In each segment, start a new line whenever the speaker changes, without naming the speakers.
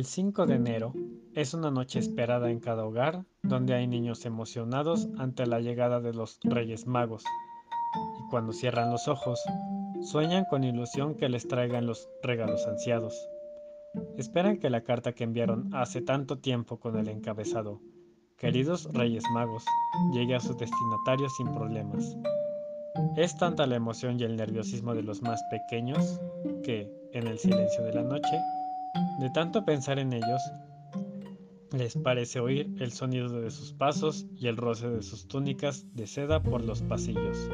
El 5 de enero es una noche esperada en cada hogar donde hay niños emocionados ante la llegada de los Reyes Magos y cuando cierran los ojos sueñan con ilusión que les traigan los regalos ansiados. Esperan que la carta que enviaron hace tanto tiempo con el encabezado Queridos Reyes Magos llegue a sus destinatarios sin problemas. Es tanta la emoción y el nerviosismo de los más pequeños que, en el silencio de la noche, de tanto pensar en ellos, les parece oír el sonido de sus pasos y el roce de sus túnicas de seda por los pasillos.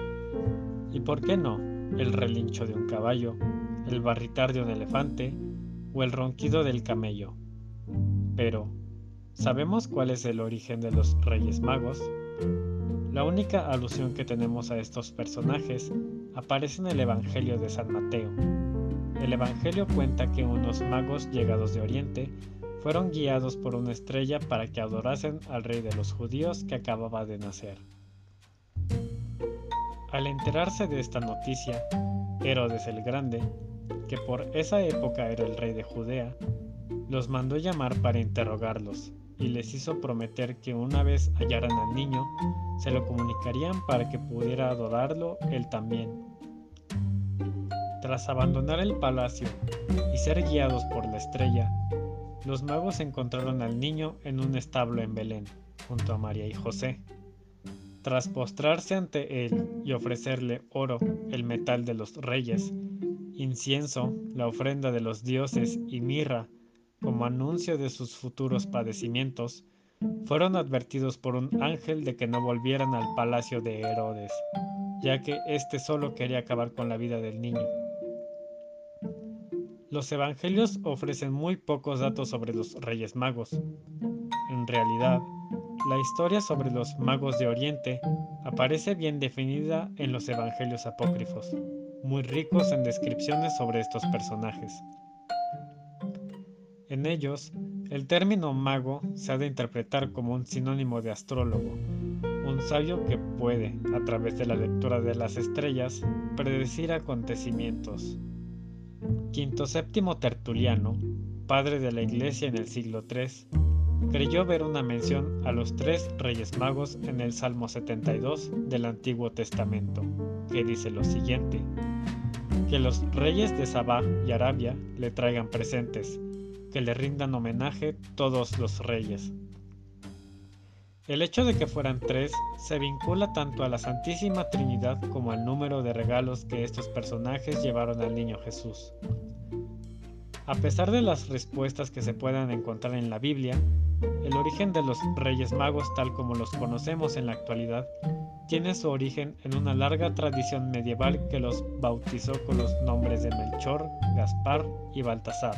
¿Y por qué no? El relincho de un caballo, el barritar de un elefante o el ronquido del camello. Pero, ¿sabemos cuál es el origen de los Reyes Magos? La única alusión que tenemos a estos personajes aparece en el Evangelio de San Mateo. El Evangelio cuenta que unos magos llegados de Oriente fueron guiados por una estrella para que adorasen al rey de los judíos que acababa de nacer. Al enterarse de esta noticia, Herodes el Grande, que por esa época era el rey de Judea, los mandó llamar para interrogarlos y les hizo prometer que una vez hallaran al niño, se lo comunicarían para que pudiera adorarlo él también. Tras abandonar el palacio y ser guiados por la estrella, los magos encontraron al niño en un establo en Belén, junto a María y José. Tras postrarse ante él y ofrecerle oro, el metal de los reyes, incienso, la ofrenda de los dioses y mirra, como anuncio de sus futuros padecimientos, fueron advertidos por un ángel de que no volvieran al palacio de Herodes, ya que éste solo quería acabar con la vida del niño. Los evangelios ofrecen muy pocos datos sobre los Reyes Magos. En realidad, la historia sobre los magos de Oriente aparece bien definida en los evangelios apócrifos, muy ricos en descripciones sobre estos personajes. En ellos, el término mago se ha de interpretar como un sinónimo de astrólogo, un sabio que puede, a través de la lectura de las estrellas, predecir acontecimientos. Quinto séptimo Tertuliano, padre de la Iglesia en el siglo III, creyó ver una mención a los tres reyes magos en el Salmo 72 del Antiguo Testamento, que dice lo siguiente, que los reyes de Sabá y Arabia le traigan presentes, que le rindan homenaje todos los reyes. El hecho de que fueran tres se vincula tanto a la Santísima Trinidad como al número de regalos que estos personajes llevaron al niño Jesús. A pesar de las respuestas que se puedan encontrar en la Biblia, el origen de los Reyes Magos tal como los conocemos en la actualidad tiene su origen en una larga tradición medieval que los bautizó con los nombres de Melchor, Gaspar y Baltasar.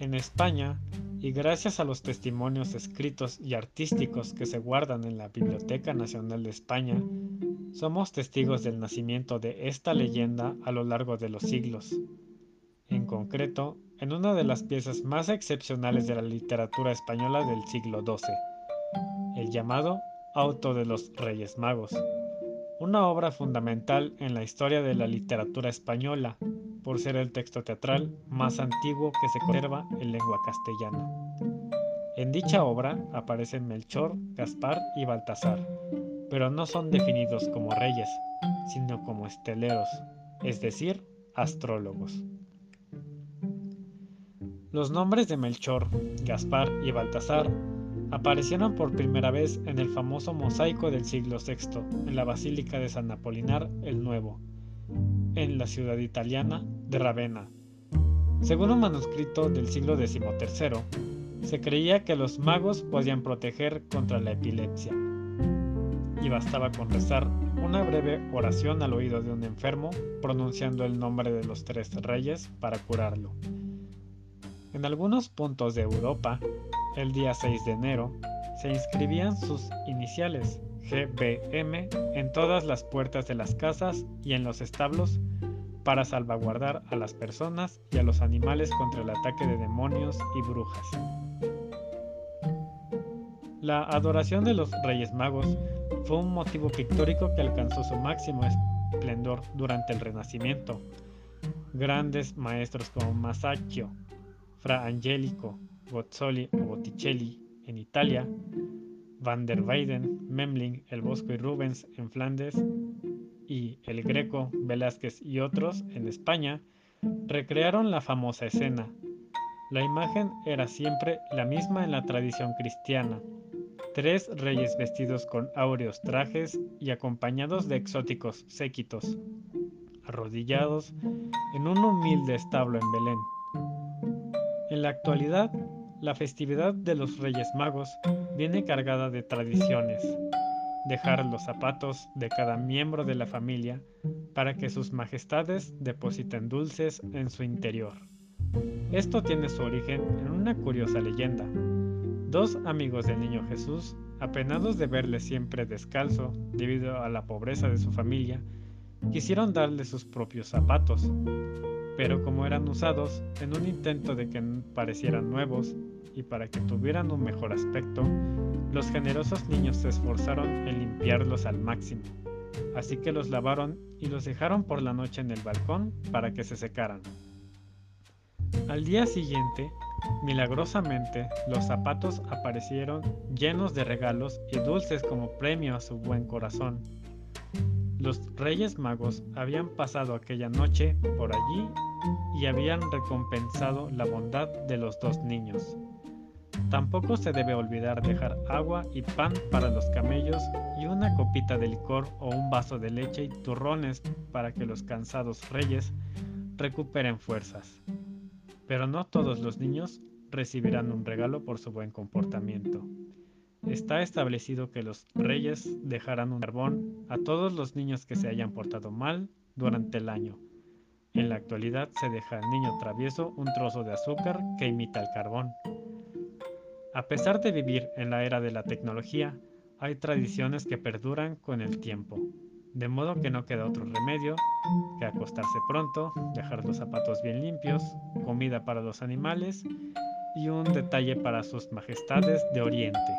En España, y gracias a los testimonios escritos y artísticos que se guardan en la Biblioteca Nacional de España, somos testigos del nacimiento de esta leyenda a lo largo de los siglos. En concreto, en una de las piezas más excepcionales de la literatura española del siglo XII, el llamado Auto de los Reyes Magos, una obra fundamental en la historia de la literatura española por ser el texto teatral más antiguo que se conserva en lengua castellana. En dicha obra aparecen Melchor, Gaspar y Baltasar, pero no son definidos como reyes, sino como esteleros, es decir, astrólogos. Los nombres de Melchor, Gaspar y Baltasar aparecieron por primera vez en el famoso mosaico del siglo VI en la Basílica de San Apolinar el Nuevo, en la ciudad italiana de Ravenna. Según un manuscrito del siglo XIII, se creía que los magos podían proteger contra la epilepsia, y bastaba con rezar una breve oración al oído de un enfermo, pronunciando el nombre de los tres reyes para curarlo. En algunos puntos de Europa, el día 6 de enero, se inscribían sus iniciales GBM en todas las puertas de las casas y en los establos para salvaguardar a las personas y a los animales contra el ataque de demonios y brujas. La adoración de los Reyes Magos fue un motivo pictórico que alcanzó su máximo esplendor durante el Renacimiento. Grandes maestros como Masaccio, Fra Angelico Bozzoli o Botticelli en Italia, Van der Weyden, Memling, El Bosco y Rubens en Flandes y El Greco, Velázquez y otros en España, recrearon la famosa escena. La imagen era siempre la misma en la tradición cristiana. Tres reyes vestidos con áureos trajes y acompañados de exóticos séquitos, arrodillados en un humilde establo en Belén. En la actualidad, la festividad de los Reyes Magos viene cargada de tradiciones. Dejar los zapatos de cada miembro de la familia para que sus majestades depositen dulces en su interior. Esto tiene su origen en una curiosa leyenda. Dos amigos del niño Jesús, apenados de verle siempre descalzo debido a la pobreza de su familia, quisieron darle sus propios zapatos, pero como eran usados, en un intento de que parecieran nuevos y para que tuvieran un mejor aspecto, los generosos niños se esforzaron en limpiarlos al máximo, así que los lavaron y los dejaron por la noche en el balcón para que se secaran. Al día siguiente, milagrosamente, los zapatos aparecieron llenos de regalos y dulces como premio a su buen corazón. Los Reyes Magos habían pasado aquella noche por allí y habían recompensado la bondad de los dos niños. Tampoco se debe olvidar dejar agua y pan para los camellos y una copita de licor o un vaso de leche y turrones para que los cansados reyes recuperen fuerzas. Pero no todos los niños recibirán un regalo por su buen comportamiento. Está establecido que los reyes dejarán un carbón a todos los niños que se hayan portado mal durante el año. En la actualidad se deja al niño travieso un trozo de azúcar que imita el carbón. A pesar de vivir en la era de la tecnología, hay tradiciones que perduran con el tiempo, de modo que no queda otro remedio que acostarse pronto, dejar los zapatos bien limpios, comida para los animales y un detalle para sus majestades de Oriente.